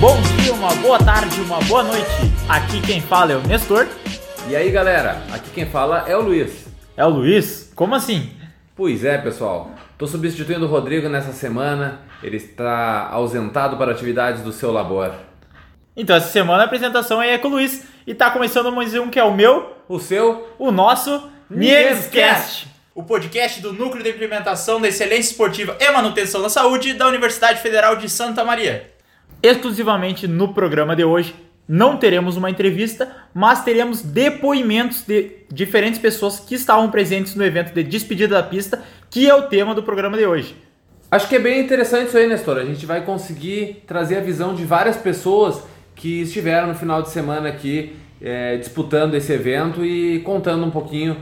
bom dia, uma boa tarde, uma boa noite. Aqui quem fala é o Nestor. E aí galera, aqui quem fala é o Luiz. É o Luiz? Como assim? Pois é, pessoal. Estou substituindo o Rodrigo nessa semana. Ele está ausentado para atividades do seu labor. Então, essa semana a apresentação aí é com o Luiz. E tá começando mais um que é o meu, O seu? o nosso. Niemescast. O podcast do Núcleo de Implementação da Excelência Esportiva e Manutenção da Saúde da Universidade Federal de Santa Maria. Exclusivamente no programa de hoje, não teremos uma entrevista, mas teremos depoimentos de diferentes pessoas que estavam presentes no evento de despedida da pista, que é o tema do programa de hoje. Acho que é bem interessante isso aí, Nestor. A gente vai conseguir trazer a visão de várias pessoas que estiveram no final de semana aqui eh, disputando esse evento e contando um pouquinho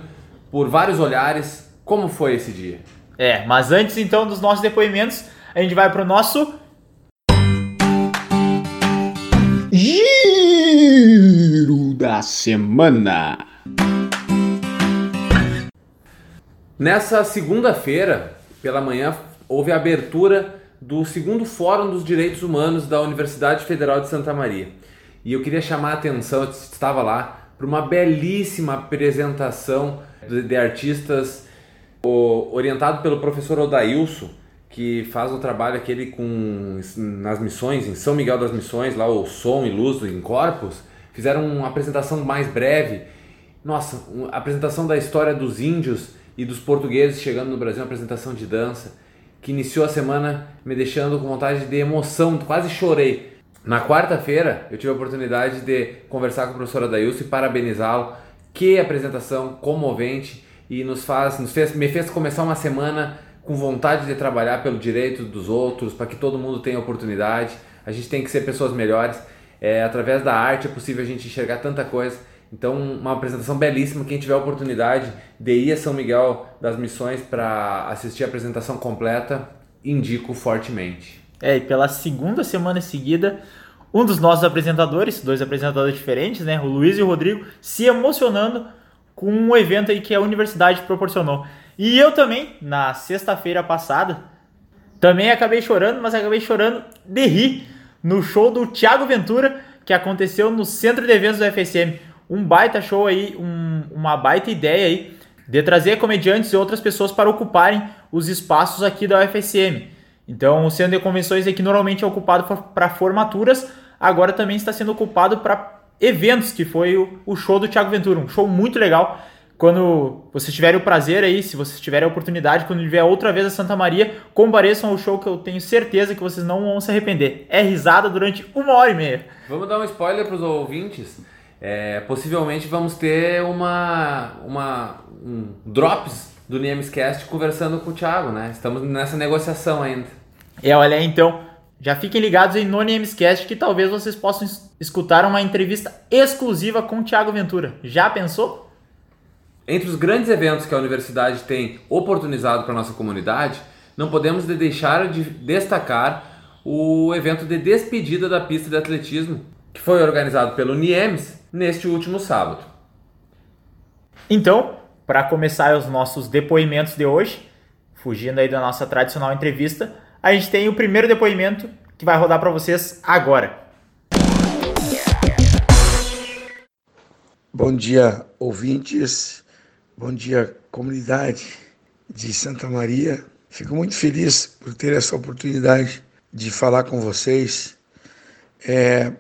por vários olhares como foi esse dia. É, mas antes então dos nossos depoimentos, a gente vai pro nosso Giro da semana. Nessa segunda-feira, pela manhã, houve a abertura do segundo Fórum dos Direitos Humanos da Universidade Federal de Santa Maria. E eu queria chamar a atenção, eu estava lá, para uma belíssima apresentação de, de artistas o- orientado pelo professor Odailson, que faz o trabalho aquele com nas missões, em São Miguel das Missões, lá o Som e Luz em Corpus, fizeram uma apresentação mais breve. Nossa, a apresentação da história dos índios e dos portugueses chegando no Brasil, uma apresentação de dança, que iniciou a semana me deixando com vontade de emoção, quase chorei. Na quarta-feira, eu tive a oportunidade de conversar com o professor Adailson e parabenizá-lo. Que apresentação comovente e nos faz, nos fez, me fez começar uma semana com vontade de trabalhar pelo direito dos outros, para que todo mundo tenha oportunidade. A gente tem que ser pessoas melhores. É, através da arte é possível a gente enxergar tanta coisa. Então, uma apresentação belíssima. Quem tiver a oportunidade de ir a São Miguel das Missões para assistir a apresentação completa, indico fortemente. É, e pela segunda semana seguida, um dos nossos apresentadores, dois apresentadores diferentes, né, o Luiz e o Rodrigo, se emocionando com um evento aí que a universidade proporcionou. E eu também, na sexta-feira passada, também acabei chorando, mas acabei chorando de rir no show do Thiago Ventura, que aconteceu no Centro de Eventos do FSM. Um baita show aí, um- uma baita ideia aí de trazer comediantes e outras pessoas para ocuparem os espaços aqui da UFSM. Então, o centro de convenções aqui normalmente é ocupado para formaturas, agora também está sendo ocupado para eventos, que foi o, o show do Thiago Ventura, um show muito legal. Quando vocês tiverem o prazer aí, se vocês tiverem a oportunidade, quando vier outra vez a Santa Maria, compareçam ao show que eu tenho certeza que vocês não vão se arrepender. É risada durante uma hora e meia. Vamos dar um spoiler para os ouvintes. É, possivelmente vamos ter uma, uma um drops do Niemescast conversando com o Thiago, né? Estamos nessa negociação ainda. É, olha aí, então, já fiquem ligados em No Namescast que talvez vocês possam es- escutar uma entrevista exclusiva com o Thiago Ventura. Já pensou? Entre os grandes eventos que a universidade tem oportunizado para nossa comunidade, não podemos de deixar de destacar o evento de despedida da pista de atletismo, que foi organizado pelo Niemes neste último sábado. Então, para começar os nossos depoimentos de hoje, fugindo aí da nossa tradicional entrevista, a gente tem o primeiro depoimento que vai rodar para vocês agora. Bom dia, ouvintes. Bom dia, comunidade de Santa Maria. Fico muito feliz por ter essa oportunidade de falar com vocês, é,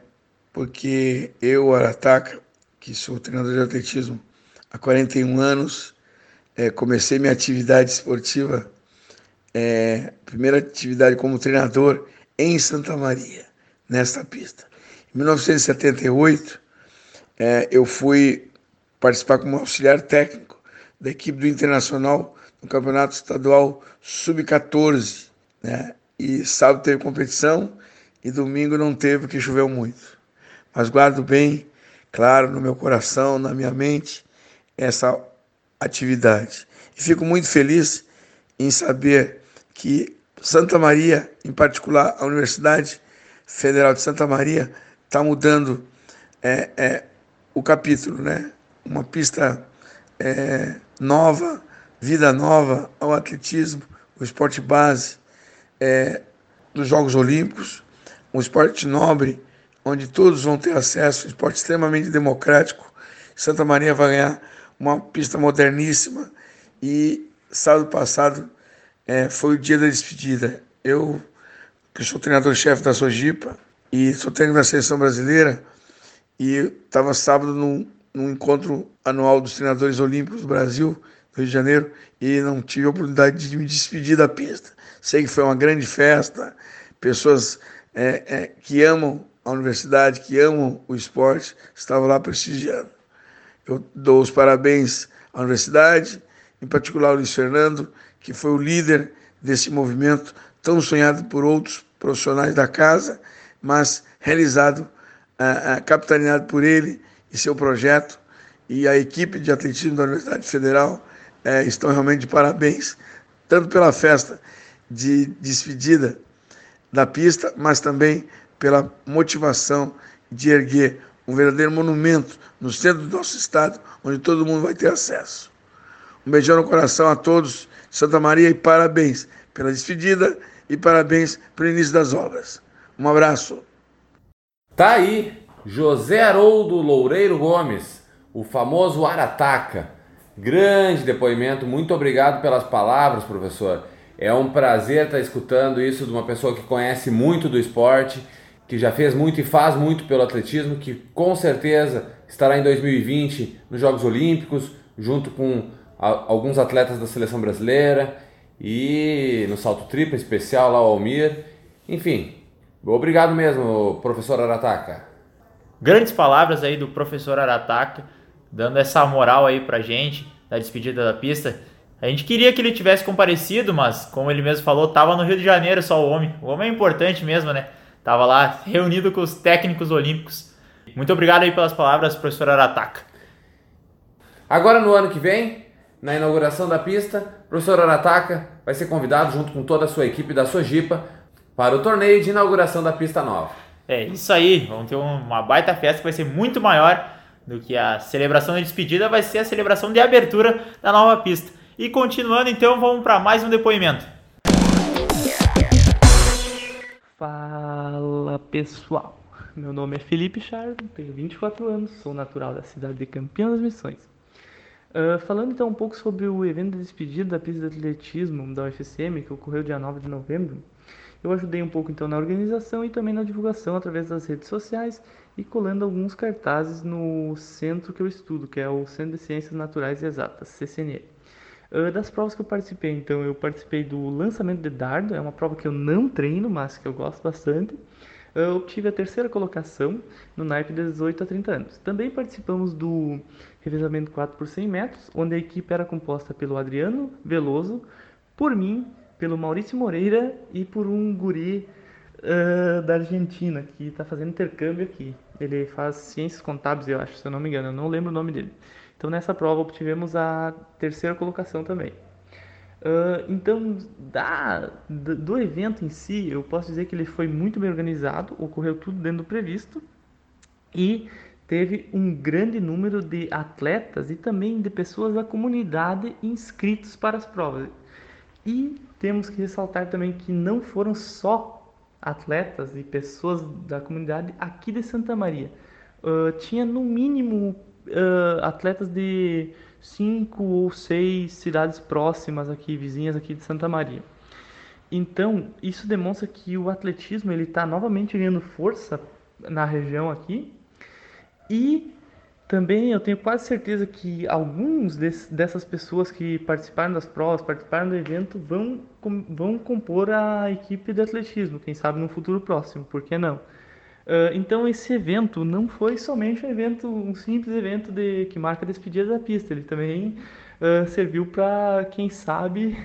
porque eu, Arataca, que sou treinador de atletismo há 41 anos, é, comecei minha atividade esportiva, é, primeira atividade como treinador em Santa Maria, nesta pista. Em 1978, é, eu fui participar como auxiliar técnico da equipe do Internacional no Campeonato Estadual Sub-14. Né? E sábado teve competição e domingo não teve porque choveu muito. Mas guardo bem, claro, no meu coração, na minha mente, essa atividade. E fico muito feliz em saber que Santa Maria, em particular a Universidade Federal de Santa Maria, está mudando é, é, o capítulo, né? Uma pista é, nova, vida nova ao atletismo, o esporte base é, dos Jogos Olímpicos, um esporte nobre, onde todos vão ter acesso, um esporte extremamente democrático. Santa Maria vai ganhar uma pista moderníssima e sábado passado é, foi o dia da despedida. Eu, que sou treinador-chefe da Sojipa e sou técnico da seleção brasileira, e estava sábado num, num encontro anual dos treinadores olímpicos do Brasil, Rio de Janeiro, e não tive a oportunidade de me despedir da pista. Sei que foi uma grande festa, pessoas é, é, que amam a universidade, que amam o esporte, estavam lá prestigiando. Eu dou os parabéns à universidade, em particular ao Luiz Fernando, que foi o líder desse movimento tão sonhado por outros profissionais da casa, mas realizado, ah, capitaneado por ele e seu projeto. E a equipe de atletismo da Universidade Federal eh, estão realmente de parabéns, tanto pela festa de despedida da pista, mas também pela motivação de erguer um verdadeiro monumento no centro do nosso estado, onde todo mundo vai ter acesso. Um beijão no coração a todos de Santa Maria e parabéns pela despedida e parabéns pelo início das obras. Um abraço. Tá aí José Haroldo Loureiro Gomes, o famoso Arataca. Grande depoimento, muito obrigado pelas palavras, professor. É um prazer estar escutando isso de uma pessoa que conhece muito do esporte, que já fez muito e faz muito pelo atletismo, que com certeza estará em 2020 nos Jogos Olímpicos, junto com alguns atletas da seleção brasileira e no salto triplo especial lá o Almir. Enfim, obrigado mesmo, professor Arataca. Grandes palavras aí do professor Arataca, dando essa moral aí pra gente da despedida da pista. A gente queria que ele tivesse comparecido, mas como ele mesmo falou, tava no Rio de Janeiro só o homem. O homem é importante mesmo, né? Tava lá reunido com os técnicos olímpicos. Muito obrigado aí pelas palavras, professor Arataca. Agora no ano que vem, na inauguração da pista, o professor Arataca vai ser convidado junto com toda a sua equipe da Sojipa para o torneio de inauguração da pista nova. É isso aí, vamos ter uma baita festa que vai ser muito maior do que a celebração de despedida, vai ser a celebração de abertura da nova pista. E continuando, então, vamos para mais um depoimento. Fala pessoal, meu nome é Felipe Char, tenho 24 anos, sou natural da cidade de Campinas das Missões. Uh, falando então um pouco sobre o evento de despedida da pista de atletismo da UFSM, que ocorreu dia 9 de novembro, eu ajudei um pouco então na organização e também na divulgação através das redes sociais e colando alguns cartazes no centro que eu estudo, que é o Centro de Ciências Naturais e Exatas, CCNE. Uh, das provas que eu participei, então, eu participei do lançamento de dardo, é uma prova que eu não treino, mas que eu gosto bastante. Eu obtive a terceira colocação no naipe de 18 a 30 anos. Também participamos do revezamento 4 por 100 metros, onde a equipe era composta pelo Adriano Veloso, por mim, pelo Maurício Moreira e por um guri uh, da Argentina que está fazendo intercâmbio aqui. Ele faz ciências contábeis, eu acho, se eu não me engano, eu não lembro o nome dele. Então nessa prova obtivemos a terceira colocação também. Uh, então, da, do evento em si, eu posso dizer que ele foi muito bem organizado, ocorreu tudo dentro do previsto e teve um grande número de atletas e também de pessoas da comunidade inscritos para as provas. E temos que ressaltar também que não foram só atletas e pessoas da comunidade aqui de Santa Maria. Uh, tinha no mínimo uh, atletas de cinco ou seis cidades próximas aqui, vizinhas aqui de Santa Maria. Então, isso demonstra que o atletismo ele está novamente ganhando força na região aqui. E também eu tenho quase certeza que alguns dessas pessoas que participaram das provas, participaram do evento, vão, vão compor a equipe de atletismo, quem sabe no futuro próximo, por que não? Uh, então esse evento não foi somente um evento, um simples evento de que marca a despedida da pista, ele também uh, serviu para quem sabe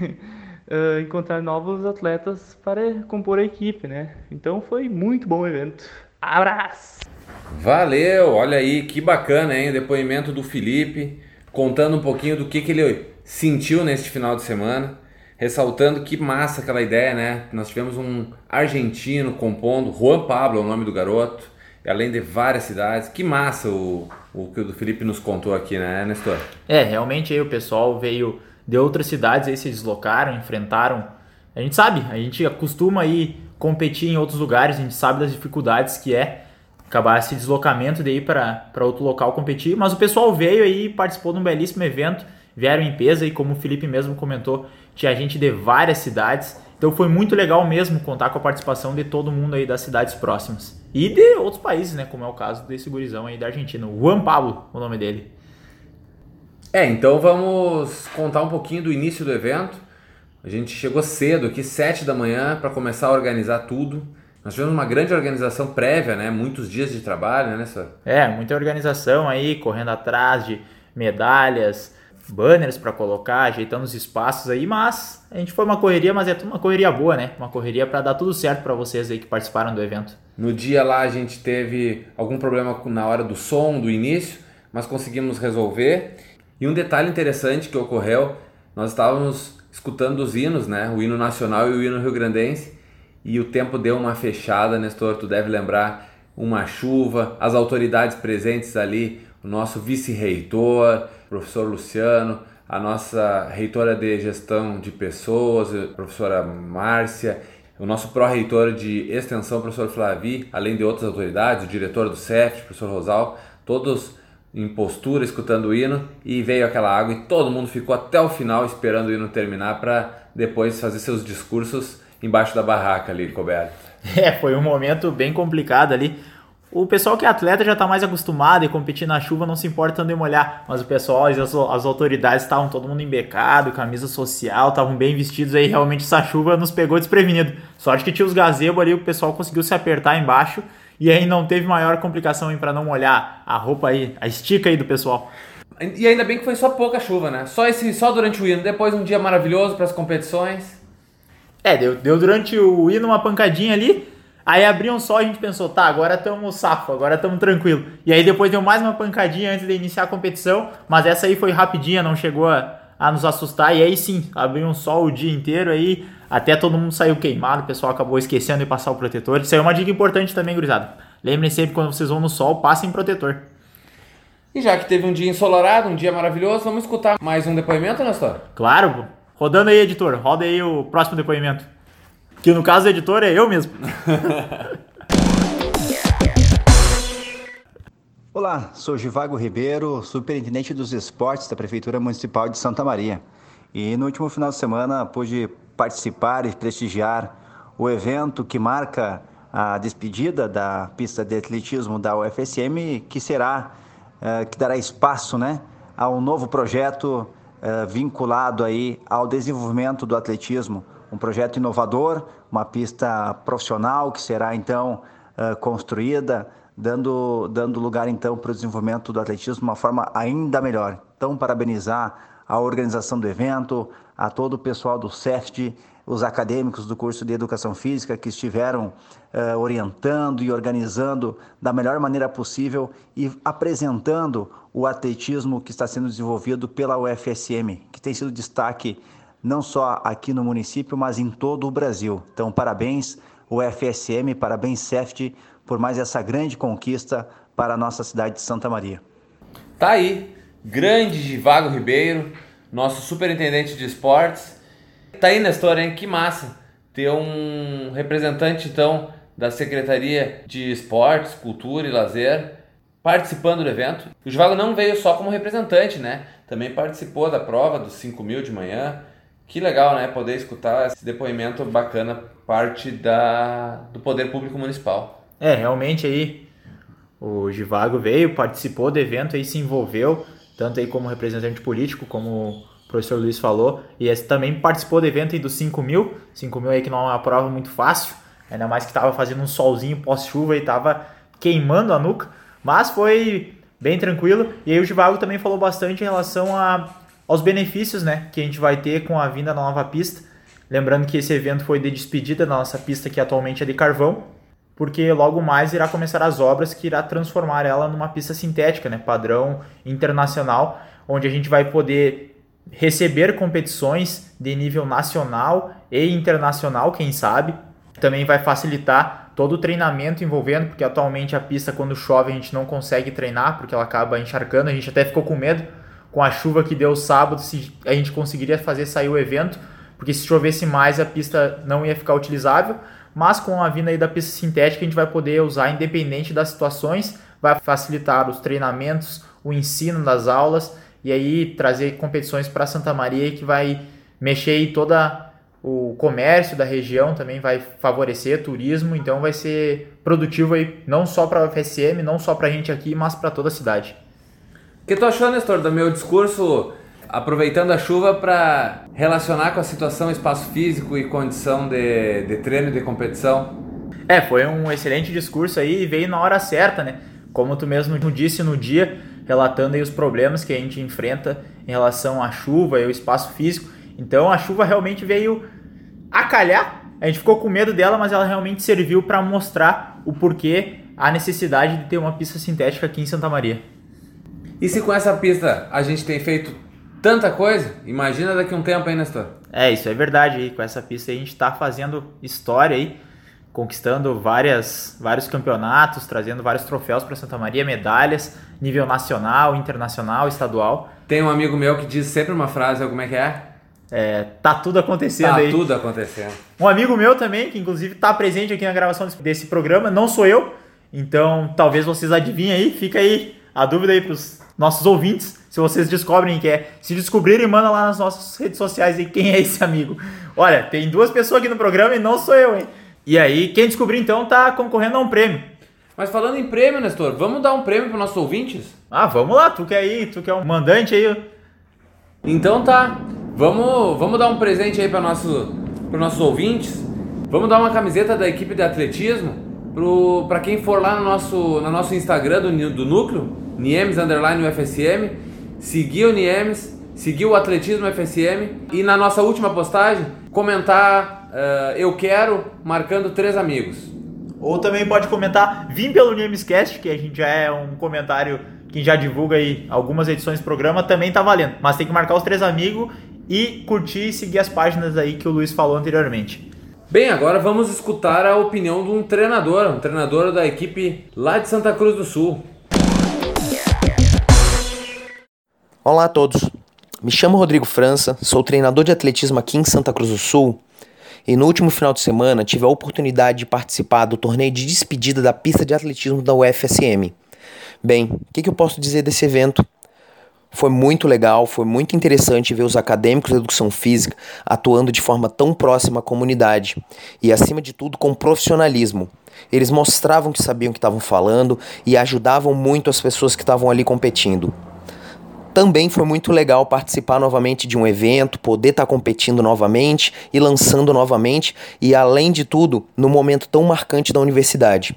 uh, encontrar novos atletas para compor a equipe, né? Então foi muito bom o evento. Abraço! Valeu, olha aí que bacana, hein? O depoimento do Felipe contando um pouquinho do que, que ele sentiu neste final de semana ressaltando que massa aquela ideia, né? Nós tivemos um argentino compondo, Juan Pablo é o nome do garoto, além de várias cidades. Que massa o, o que o Felipe nos contou aqui, né, Nestor? É, realmente aí o pessoal veio de outras cidades aí se deslocaram, enfrentaram. A gente sabe, a gente acostuma ir competir em outros lugares, a gente sabe das dificuldades que é acabar esse deslocamento daí para outro local competir, mas o pessoal veio aí e participou de um belíssimo evento, vieram em peso e como o Felipe mesmo comentou, tinha gente de várias cidades, então foi muito legal mesmo contar com a participação de todo mundo aí das cidades próximas. E de outros países, né, como é o caso desse gurizão aí da Argentina, Juan Pablo, o nome dele. É, então vamos contar um pouquinho do início do evento. A gente chegou cedo aqui, 7 da manhã, para começar a organizar tudo. Nós tivemos uma grande organização prévia, né? Muitos dias de trabalho, né, nessa. É, muita organização aí, correndo atrás de medalhas, banners para colocar, ajeitando os espaços aí, mas a gente foi uma correria, mas é uma correria boa, né? Uma correria para dar tudo certo para vocês aí que participaram do evento. No dia lá a gente teve algum problema na hora do som, do início, mas conseguimos resolver. E um detalhe interessante que ocorreu, nós estávamos escutando os hinos, né? O hino nacional e o hino rio-grandense e o tempo deu uma fechada, Nestor, tu deve lembrar, uma chuva, as autoridades presentes ali, o nosso vice-reitor, professor Luciano, a nossa reitora de gestão de pessoas, professora Márcia, o nosso pró-reitor de extensão, professor Flavi, além de outras autoridades, o diretor do CEF, professor Rosal, todos em postura, escutando o hino, e veio aquela água e todo mundo ficou até o final esperando o hino terminar para depois fazer seus discursos embaixo da barraca ali, coberto. É, foi um momento bem complicado ali. O pessoal que é atleta já está mais acostumado e competir na chuva não se importa tanto em molhar, mas o pessoal, as, as autoridades estavam todo mundo embecado, camisa social, estavam bem vestidos aí, realmente essa chuva nos pegou desprevenido. Sorte que tinha os gazebos ali, o pessoal conseguiu se apertar embaixo e aí não teve maior complicação para não molhar a roupa aí, a estica aí do pessoal. E ainda bem que foi só pouca chuva, né? Só esse, só durante o hino, depois um dia maravilhoso para as competições. É, deu, deu durante o hino uma pancadinha ali. Aí abriu um sol e a gente pensou, tá, agora estamos safo, agora estamos tranquilo. E aí depois deu mais uma pancadinha antes de iniciar a competição, mas essa aí foi rapidinha, não chegou a, a nos assustar. E aí sim, abriu um sol o dia inteiro aí, até todo mundo saiu queimado, o pessoal acabou esquecendo de passar o protetor. Isso aí é uma dica importante também, gurizada. Lembrem sempre quando vocês vão no sol, passem protetor. E já que teve um dia ensolarado, um dia maravilhoso, vamos escutar mais um depoimento, Nestor? Claro, Rodando aí, editor, roda aí o próximo depoimento. Que no caso, o editor é eu mesmo. Olá, sou Givago Ribeiro, superintendente dos esportes da Prefeitura Municipal de Santa Maria. E no último final de semana pude participar e prestigiar o evento que marca a despedida da pista de atletismo da UFSM, que será, eh, que dará espaço né, ao novo projeto eh, vinculado aí ao desenvolvimento do atletismo, um projeto inovador, uma pista profissional que será então uh, construída, dando, dando lugar então para o desenvolvimento do atletismo de uma forma ainda melhor. Então, parabenizar a organização do evento, a todo o pessoal do CEFT, os acadêmicos do curso de Educação Física que estiveram uh, orientando e organizando da melhor maneira possível e apresentando o atletismo que está sendo desenvolvido pela UFSM, que tem sido destaque não só aqui no município, mas em todo o Brasil. Então, parabéns UFSM, parabéns CEFT por mais essa grande conquista para a nossa cidade de Santa Maria. Tá aí, grande Givago Ribeiro, nosso superintendente de esportes, Tá aí história, hein? Que massa ter um representante, então, da Secretaria de Esportes, Cultura e Lazer participando do evento. O Givago não veio só como representante, né? Também participou da prova dos 5 mil de manhã. Que legal, né? Poder escutar esse depoimento bacana, parte da, do Poder Público Municipal. É, realmente aí o Givago veio, participou do evento e se envolveu, tanto aí como representante político, como professor Luiz falou, e também participou do evento aí dos 5 mil, 5 mil aí que não é uma prova muito fácil, ainda mais que estava fazendo um solzinho pós-chuva e estava queimando a nuca, mas foi bem tranquilo, e aí o Givago também falou bastante em relação a, aos benefícios né, que a gente vai ter com a vinda da nova pista, lembrando que esse evento foi de despedida da nossa pista que atualmente é de carvão, porque logo mais irá começar as obras que irá transformar ela numa pista sintética, né, padrão internacional, onde a gente vai poder receber competições de nível nacional e internacional, quem sabe. Também vai facilitar todo o treinamento envolvendo, porque atualmente a pista, quando chove, a gente não consegue treinar, porque ela acaba encharcando. A gente até ficou com medo com a chuva que deu sábado, se a gente conseguiria fazer sair o evento, porque se chovesse mais a pista não ia ficar utilizável. Mas com a vinda aí da pista sintética a gente vai poder usar independente das situações, vai facilitar os treinamentos, o ensino das aulas e aí trazer competições para Santa Maria que vai mexer aí toda o comércio da região também vai favorecer turismo, então vai ser produtivo aí não só para a UFSM, não só para a gente aqui, mas para toda a cidade. O que tu achou, Nestor, do meu discurso aproveitando a chuva para relacionar com a situação espaço físico e condição de, de treino e de competição? É, foi um excelente discurso aí e veio na hora certa, né? Como tu mesmo disse no dia, relatando aí os problemas que a gente enfrenta em relação à chuva e o espaço físico. Então a chuva realmente veio a calhar. A gente ficou com medo dela, mas ela realmente serviu para mostrar o porquê a necessidade de ter uma pista sintética aqui em Santa Maria. E se com essa pista a gente tem feito tanta coisa, imagina daqui a um tempo aí, Nestor. É, isso é verdade. Aí, com essa pista a gente está fazendo história aí, conquistando várias, vários campeonatos, trazendo vários troféus para Santa Maria, medalhas, nível nacional, internacional, estadual. Tem um amigo meu que diz sempre uma frase, como é que é? É, tá tudo acontecendo tá aí. tudo acontecendo. Um amigo meu também, que inclusive está presente aqui na gravação desse programa, não sou eu, então talvez vocês adivinhem aí, fica aí a dúvida aí pros nossos ouvintes, se vocês descobrem quem é. Se descobrirem, manda lá nas nossas redes sociais aí quem é esse amigo. Olha, tem duas pessoas aqui no programa e não sou eu, hein? E aí, quem descobrir então tá concorrendo a um prêmio. Mas falando em prêmio, Nestor, vamos dar um prêmio para nossos ouvintes? Ah, vamos lá, tu que é aí, tu que é um mandante aí. Então tá, vamos, vamos dar um presente aí para nosso, os nossos ouvintes. Vamos dar uma camiseta da equipe de atletismo para quem for lá no nosso, no nosso Instagram do, do núcleo, Niemes Underline UFSM, seguir o Niemes, seguir o Atletismo FSM e na nossa última postagem comentar uh, eu quero marcando três amigos. Ou também pode comentar, vim pelo Niemescast, que a gente já é um comentário que já divulga aí algumas edições do programa, também tá valendo. Mas tem que marcar os três amigos e curtir e seguir as páginas aí que o Luiz falou anteriormente. Bem, agora vamos escutar a opinião de um treinador, um treinador da equipe lá de Santa Cruz do Sul. Olá a todos. Me chamo Rodrigo França, sou treinador de atletismo aqui em Santa Cruz do Sul e no último final de semana tive a oportunidade de participar do torneio de despedida da pista de atletismo da UFSM. Bem, o que, que eu posso dizer desse evento? Foi muito legal, foi muito interessante ver os acadêmicos de educação física atuando de forma tão próxima à comunidade e, acima de tudo, com profissionalismo. Eles mostravam que sabiam o que estavam falando e ajudavam muito as pessoas que estavam ali competindo. Também foi muito legal participar novamente de um evento, poder estar tá competindo novamente e lançando novamente, e além de tudo, no momento tão marcante da universidade.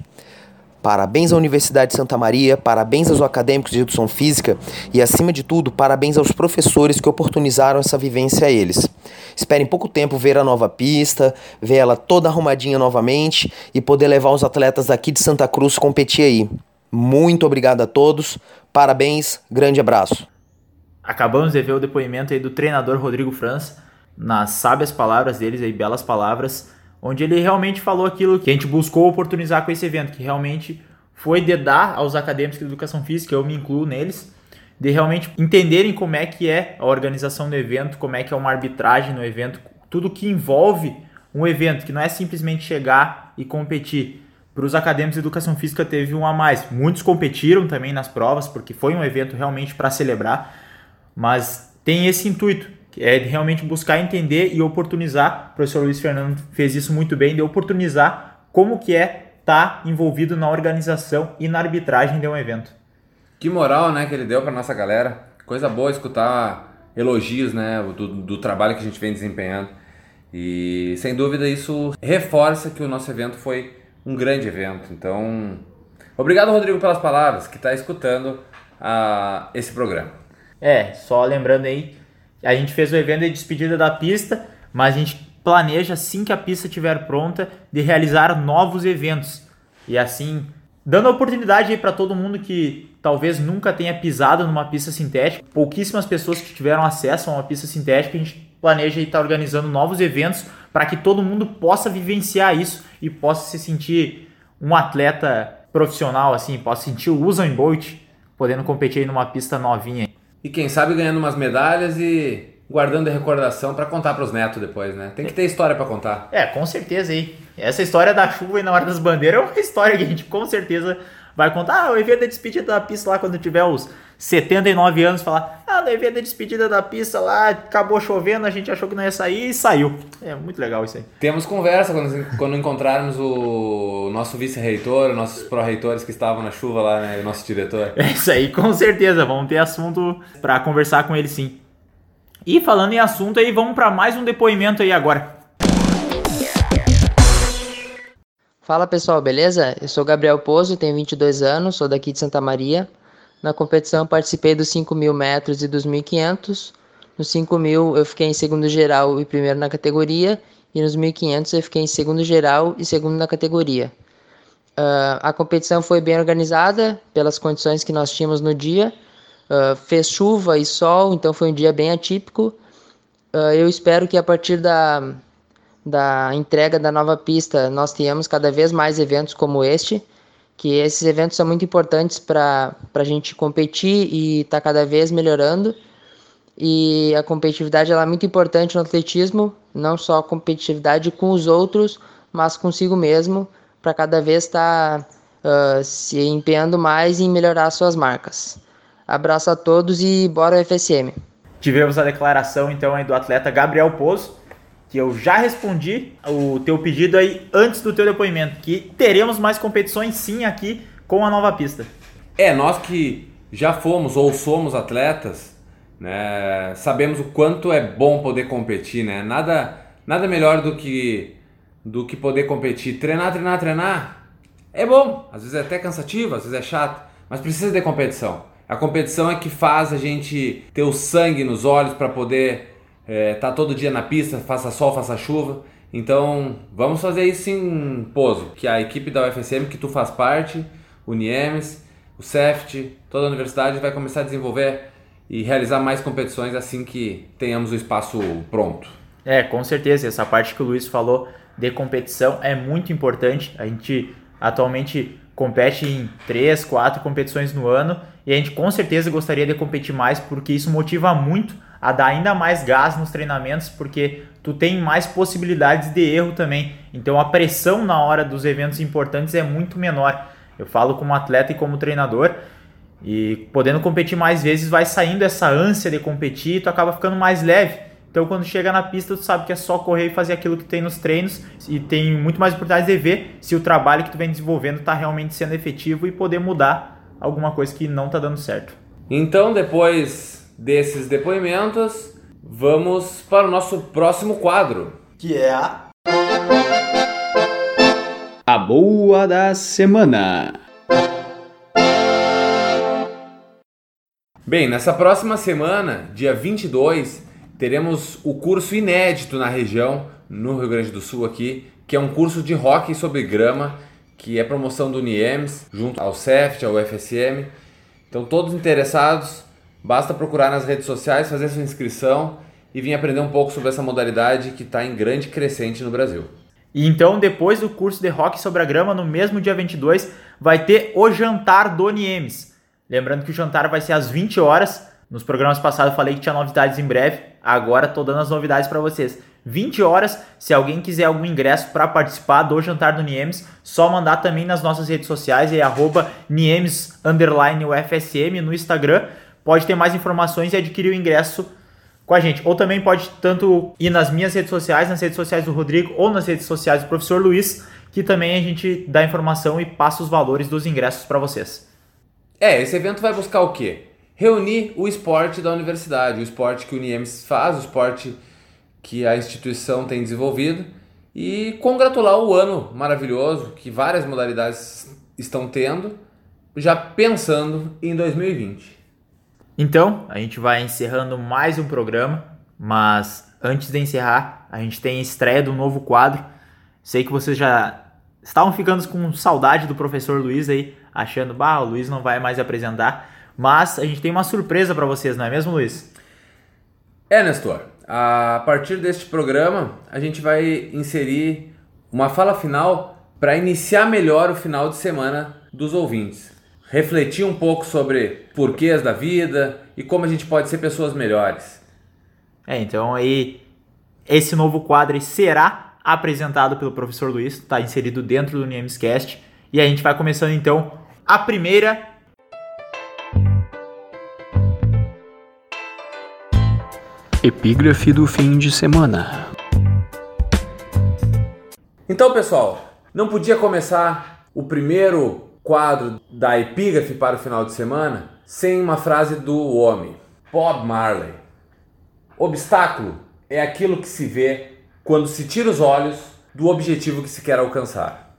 Parabéns à Universidade de Santa Maria, parabéns aos acadêmicos de educação física e, acima de tudo, parabéns aos professores que oportunizaram essa vivência a eles. Espero em pouco tempo ver a nova pista, ver ela toda arrumadinha novamente e poder levar os atletas daqui de Santa Cruz competir aí. Muito obrigado a todos, parabéns, grande abraço. Acabamos de ver o depoimento aí do treinador Rodrigo França, nas sábias palavras deles aí, belas palavras, onde ele realmente falou aquilo que a gente buscou oportunizar com esse evento, que realmente foi de dar aos acadêmicos de educação física, eu me incluo neles, de realmente entenderem como é que é a organização do evento, como é que é uma arbitragem no evento, tudo que envolve um evento, que não é simplesmente chegar e competir. Para os acadêmicos de educação física teve um a mais. Muitos competiram também nas provas, porque foi um evento realmente para celebrar, mas tem esse intuito, que é realmente buscar entender e oportunizar. O professor Luiz Fernando fez isso muito bem, de oportunizar como que é estar tá envolvido na organização e na arbitragem de um evento. Que moral, né, que ele deu para nossa galera. Coisa boa escutar elogios, né, do, do trabalho que a gente vem desempenhando. E sem dúvida isso reforça que o nosso evento foi um grande evento. Então, obrigado Rodrigo pelas palavras, que está escutando uh, esse programa. É, só lembrando aí, a gente fez o evento de despedida da pista, mas a gente planeja assim que a pista estiver pronta de realizar novos eventos. E assim, dando oportunidade aí para todo mundo que talvez nunca tenha pisado numa pista sintética, pouquíssimas pessoas que tiveram acesso a uma pista sintética, a gente planeja estar tá organizando novos eventos para que todo mundo possa vivenciar isso e possa se sentir um atleta profissional assim, possa sentir o Usain Bolt podendo competir numa pista novinha. E quem sabe ganhando umas medalhas e guardando a recordação para contar para os netos depois, né? Tem que ter história para contar. É, com certeza aí. Essa história da chuva e na hora das bandeiras é uma história que a gente com certeza vai contar. Ah, o evento da despedida da pista lá quando tiver os 79 anos, falar, ah, no evento da despedida da pista lá, acabou chovendo, a gente achou que não ia sair e saiu. É muito legal isso aí. Temos conversa quando, quando encontrarmos o nosso vice-reitor, nossos pró-reitores que estavam na chuva lá, né, o nosso diretor. É isso aí, com certeza, vamos ter assunto para conversar com ele sim. E falando em assunto aí, vamos para mais um depoimento aí agora. Fala pessoal, beleza? Eu sou Gabriel Pozo, tenho 22 anos, sou daqui de Santa Maria. Na competição participei dos 5 mil metros e dos 1.500. Nos 5 mil eu fiquei em segundo geral e primeiro na categoria. E nos 1.500 eu fiquei em segundo geral e segundo na categoria. Uh, a competição foi bem organizada pelas condições que nós tínhamos no dia. Uh, fez chuva e sol, então foi um dia bem atípico. Uh, eu espero que a partir da, da entrega da nova pista nós tenhamos cada vez mais eventos como este que esses eventos são muito importantes para a gente competir e estar tá cada vez melhorando. E a competitividade ela é muito importante no atletismo, não só a competitividade com os outros, mas consigo mesmo, para cada vez estar tá, uh, se empenhando mais em melhorar suas marcas. Abraço a todos e bora FSM. Tivemos a declaração então do atleta Gabriel Pozo, que eu já respondi o teu pedido aí antes do teu depoimento, que teremos mais competições sim aqui com a nova pista. É, nós que já fomos ou somos atletas, né, sabemos o quanto é bom poder competir, né? Nada, nada melhor do que do que poder competir. Treinar, treinar, treinar é bom, às vezes é até cansativo, às vezes é chato, mas precisa de competição. A competição é que faz a gente ter o sangue nos olhos para poder é, tá todo dia na pista, faça sol, faça chuva. Então vamos fazer isso em Pozo, que a equipe da UFSM que tu faz parte, o NIEMS, o CEFT, toda a universidade vai começar a desenvolver e realizar mais competições assim que tenhamos o espaço pronto. É, com certeza, essa parte que o Luiz falou de competição é muito importante. A gente atualmente compete em três, quatro competições no ano e a gente com certeza gostaria de competir mais porque isso motiva muito a dar ainda mais gás nos treinamentos, porque tu tem mais possibilidades de erro também. Então a pressão na hora dos eventos importantes é muito menor. Eu falo como atleta e como treinador. E podendo competir mais vezes, vai saindo essa ânsia de competir e tu acaba ficando mais leve. Então, quando chega na pista, tu sabe que é só correr e fazer aquilo que tem nos treinos e tem muito mais oportunidade de ver se o trabalho que tu vem desenvolvendo está realmente sendo efetivo e poder mudar alguma coisa que não está dando certo. Então, depois desses depoimentos, vamos para o nosso próximo quadro, que é a A boa da semana. Bem, nessa próxima semana, dia 22, teremos o curso inédito na região, no Rio Grande do Sul aqui, que é um curso de hockey sobre grama, que é promoção do NIEMS, junto ao CEFT, ao UFSM. Então todos interessados Basta procurar nas redes sociais, fazer sua inscrição e vir aprender um pouco sobre essa modalidade que está em grande crescente no Brasil. E então, depois do curso de rock sobre a grama, no mesmo dia 22, vai ter o jantar do Niemes. Lembrando que o jantar vai ser às 20 horas. Nos programas passados falei que tinha novidades em breve. Agora estou dando as novidades para vocês. 20 horas, se alguém quiser algum ingresso para participar do jantar do Niemes, só mandar também nas nossas redes sociais, é arroba Niemes UFSM no Instagram pode ter mais informações e adquirir o ingresso com a gente. Ou também pode tanto ir nas minhas redes sociais, nas redes sociais do Rodrigo ou nas redes sociais do professor Luiz, que também a gente dá informação e passa os valores dos ingressos para vocês. É, esse evento vai buscar o quê? Reunir o esporte da universidade, o esporte que o NIEMS faz, o esporte que a instituição tem desenvolvido e congratular o ano maravilhoso que várias modalidades estão tendo, já pensando em 2020. Então, a gente vai encerrando mais um programa, mas antes de encerrar, a gente tem a estreia do novo quadro. Sei que vocês já estavam ficando com saudade do professor Luiz aí, achando, bah, o Luiz não vai mais apresentar, mas a gente tem uma surpresa para vocês, não é mesmo, Luiz? É, Nestor. A partir deste programa, a gente vai inserir uma fala final para iniciar melhor o final de semana dos ouvintes refletir um pouco sobre porquês da vida e como a gente pode ser pessoas melhores. É, então aí esse novo quadro será apresentado pelo professor Luiz, está inserido dentro do Niemescast. E a gente vai começando então a primeira. Epígrafe do fim de semana. Então, pessoal, não podia começar o primeiro quadro da epígrafe para o final de semana sem uma frase do homem, Bob Marley. Obstáculo é aquilo que se vê quando se tira os olhos do objetivo que se quer alcançar.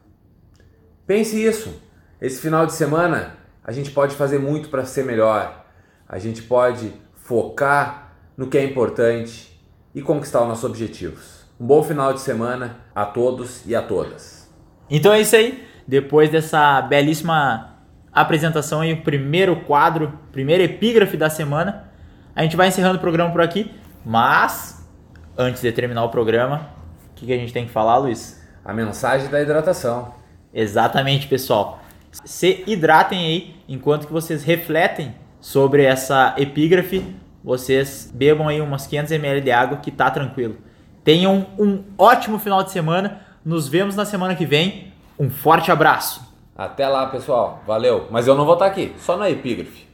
Pense isso. Esse final de semana a gente pode fazer muito para ser melhor. A gente pode focar no que é importante e conquistar os nossos objetivos. Um bom final de semana a todos e a todas. Então é isso aí. Depois dessa belíssima apresentação e o primeiro quadro, primeiro epígrafe da semana, a gente vai encerrando o programa por aqui. Mas, antes de terminar o programa, o que, que a gente tem que falar, Luiz? A mensagem da hidratação. Exatamente, pessoal. Se hidratem aí enquanto que vocês refletem sobre essa epígrafe. Vocês bebam aí umas 500 ml de água que tá tranquilo. Tenham um ótimo final de semana. Nos vemos na semana que vem. Um forte abraço. Até lá, pessoal. Valeu. Mas eu não vou estar aqui, só na epígrafe.